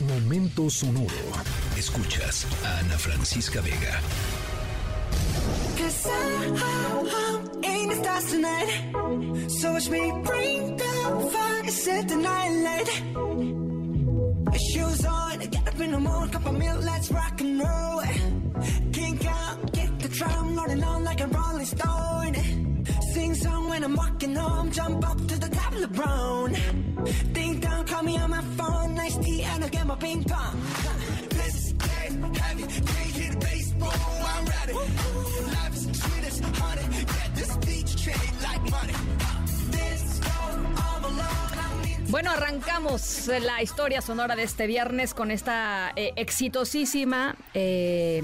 Momento sonoro. Escuchas a Ana Francisca Vega. Shoes on, get up in the morning, cup of milk, let's rock and roll. Kink out, the drum, rolling on like a rolling stone. Sing song when I'm walking home, jump up to the Bueno, arrancamos la historia sonora de este viernes con esta eh, exitosísima eh,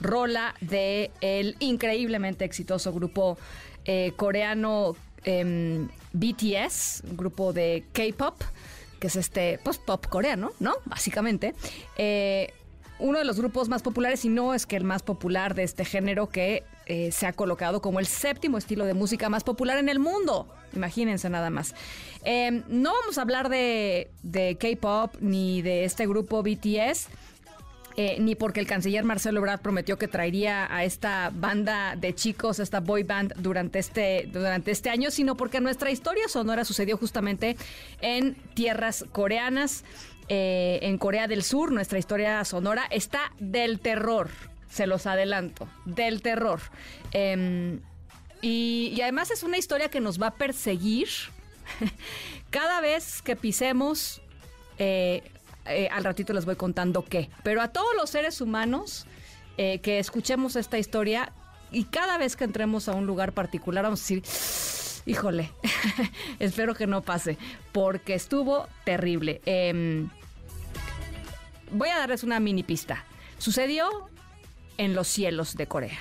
rola de el increíblemente exitoso grupo eh, coreano em, BTS, grupo de K-pop, que es este post-pop coreano, ¿no? Básicamente. Eh, uno de los grupos más populares, y no es que el más popular de este género, que eh, se ha colocado como el séptimo estilo de música más popular en el mundo. Imagínense nada más. Em, no vamos a hablar de K-pop ni de este grupo BTS. Eh, ni porque el canciller Marcelo Ebrard prometió que traería a esta banda de chicos, esta boy band durante este, durante este año, sino porque nuestra historia sonora sucedió justamente en tierras coreanas, eh, en Corea del Sur. Nuestra historia sonora está del terror, se los adelanto, del terror. Em, y, además es una historia que nos va a perseguir cada vez que pisemos eh, eh, al ratito les voy contando qué. Pero a todos los seres humanos eh, que escuchemos esta historia y cada vez que entremos a un lugar particular vamos a decir, híjole, espero que no pase, porque estuvo terrible. Em, voy a darles una mini pista. Sucedió en los cielos de Corea.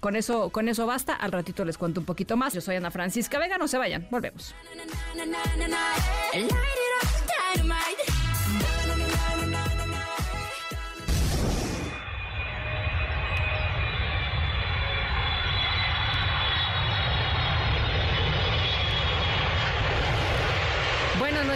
Con eso, con eso basta. Al ratito les cuento un poquito más. Yo soy Ana Francisca Vega. No se vayan. Volvemos.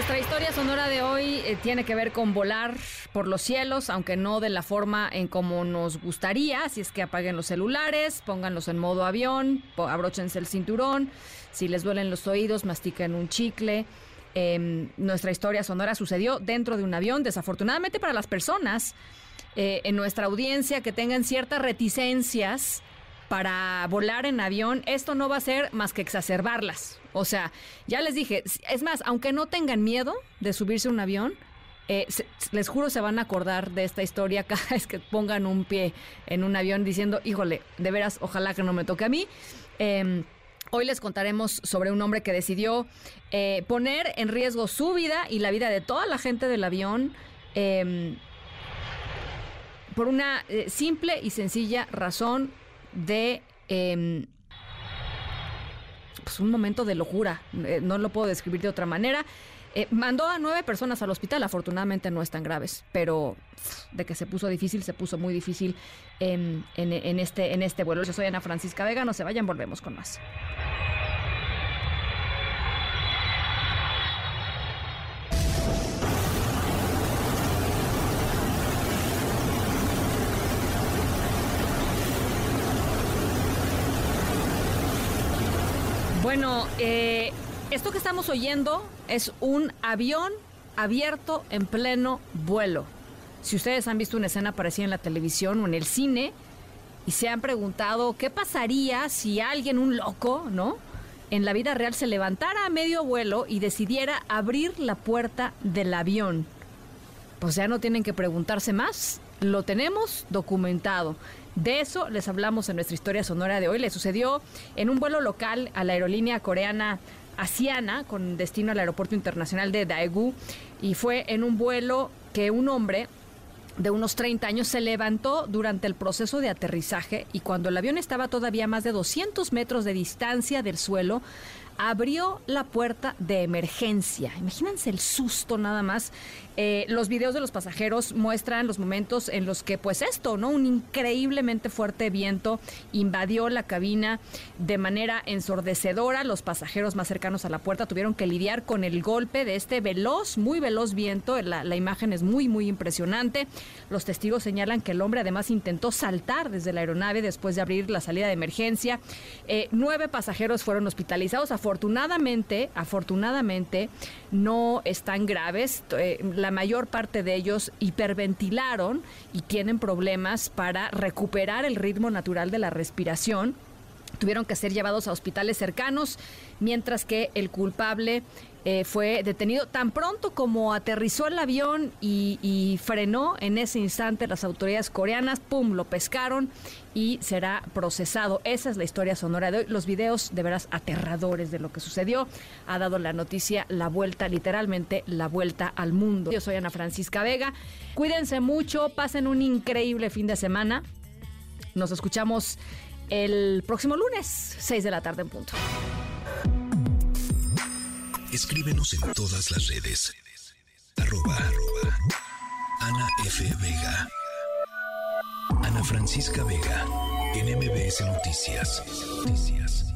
Nuestra historia sonora de hoy eh, tiene que ver con volar por los cielos, aunque no de la forma en como nos gustaría. Así es que apaguen los celulares, pónganlos en modo avión, abróchense el cinturón. Si les duelen los oídos, mastiquen un chicle. Em, nuestra historia sonora sucedió dentro de un avión. Desafortunadamente para las personas eh, en nuestra audiencia que tengan ciertas reticencias para volar en avión, esto no va a ser más que exacerbarlas. O sea, ya les dije, es más, aunque no tengan miedo de subirse a un avión, eh, les juro se van a acordar de esta historia cada vez que pongan un pie en un avión diciendo, híjole, de veras, ojalá que no me toque a mí. Em, hoy les contaremos sobre un hombre que decidió eh, poner en riesgo su vida y la vida de toda la gente del avión em, por una eh, simple y sencilla razón de em, pues un momento de locura, eh, no lo puedo describir de otra manera. Eh, mandó a nueve personas al hospital, afortunadamente no están graves, pero de que se puso difícil, se puso muy difícil en, en, este, en este vuelo. Yo soy Ana Francisca Vega, no se vayan, volvemos con más. Bueno, eh, esto que estamos oyendo es un avión abierto en pleno vuelo. Si ustedes han visto una escena parecida en la televisión o en el cine y se han preguntado qué pasaría si alguien, un loco, ¿no? En la vida real se levantara a medio vuelo y decidiera abrir la puerta del avión. Pues ya no tienen que preguntarse más. Lo tenemos documentado. De eso les hablamos en nuestra historia sonora de hoy. Le sucedió en un vuelo local a la aerolínea coreana Asiana con destino al aeropuerto internacional de Daegu y fue en un vuelo que un hombre de unos 30 años se levantó durante el proceso de aterrizaje y cuando el avión estaba todavía más de 200 metros de distancia del suelo, abrió la puerta de emergencia. Imagínense el susto nada más. Eh, los videos de los pasajeros muestran los momentos en los que, pues esto, ¿no? Un increíblemente fuerte viento invadió la cabina de manera ensordecedora. Los pasajeros más cercanos a la puerta tuvieron que lidiar con el golpe de este veloz, muy veloz viento. La, imagen es muy, muy impresionante. Los testigos señalan que el hombre además intentó saltar desde la aeronave después de abrir la salida de emergencia. Eh, nueve pasajeros fueron hospitalizados. Afortunadamente, no están graves. Eh, la mayor parte de ellos hiperventilaron y tienen problemas para recuperar el ritmo natural de la respiración tuvieron que ser llevados a hospitales cercanos, mientras que el culpable eh, fue detenido tan pronto como aterrizó el avión y, frenó en ese instante las autoridades coreanas, ¡pum!, lo pescaron y será procesado. Esa es la historia sonora de hoy. Los videos de veras aterradores de lo que sucedió ha dado la noticia la vuelta, literalmente la vuelta al mundo. Yo soy Ana Francisca Vega. Cuídense mucho, pasen un increíble fin de semana. Nos escuchamos el próximo lunes, 6 de la tarde en punto. Escríbenos en todas las redes. Arroba, Ana F. Vega. Ana Francisca Vega. En MBS Noticias. Noticias.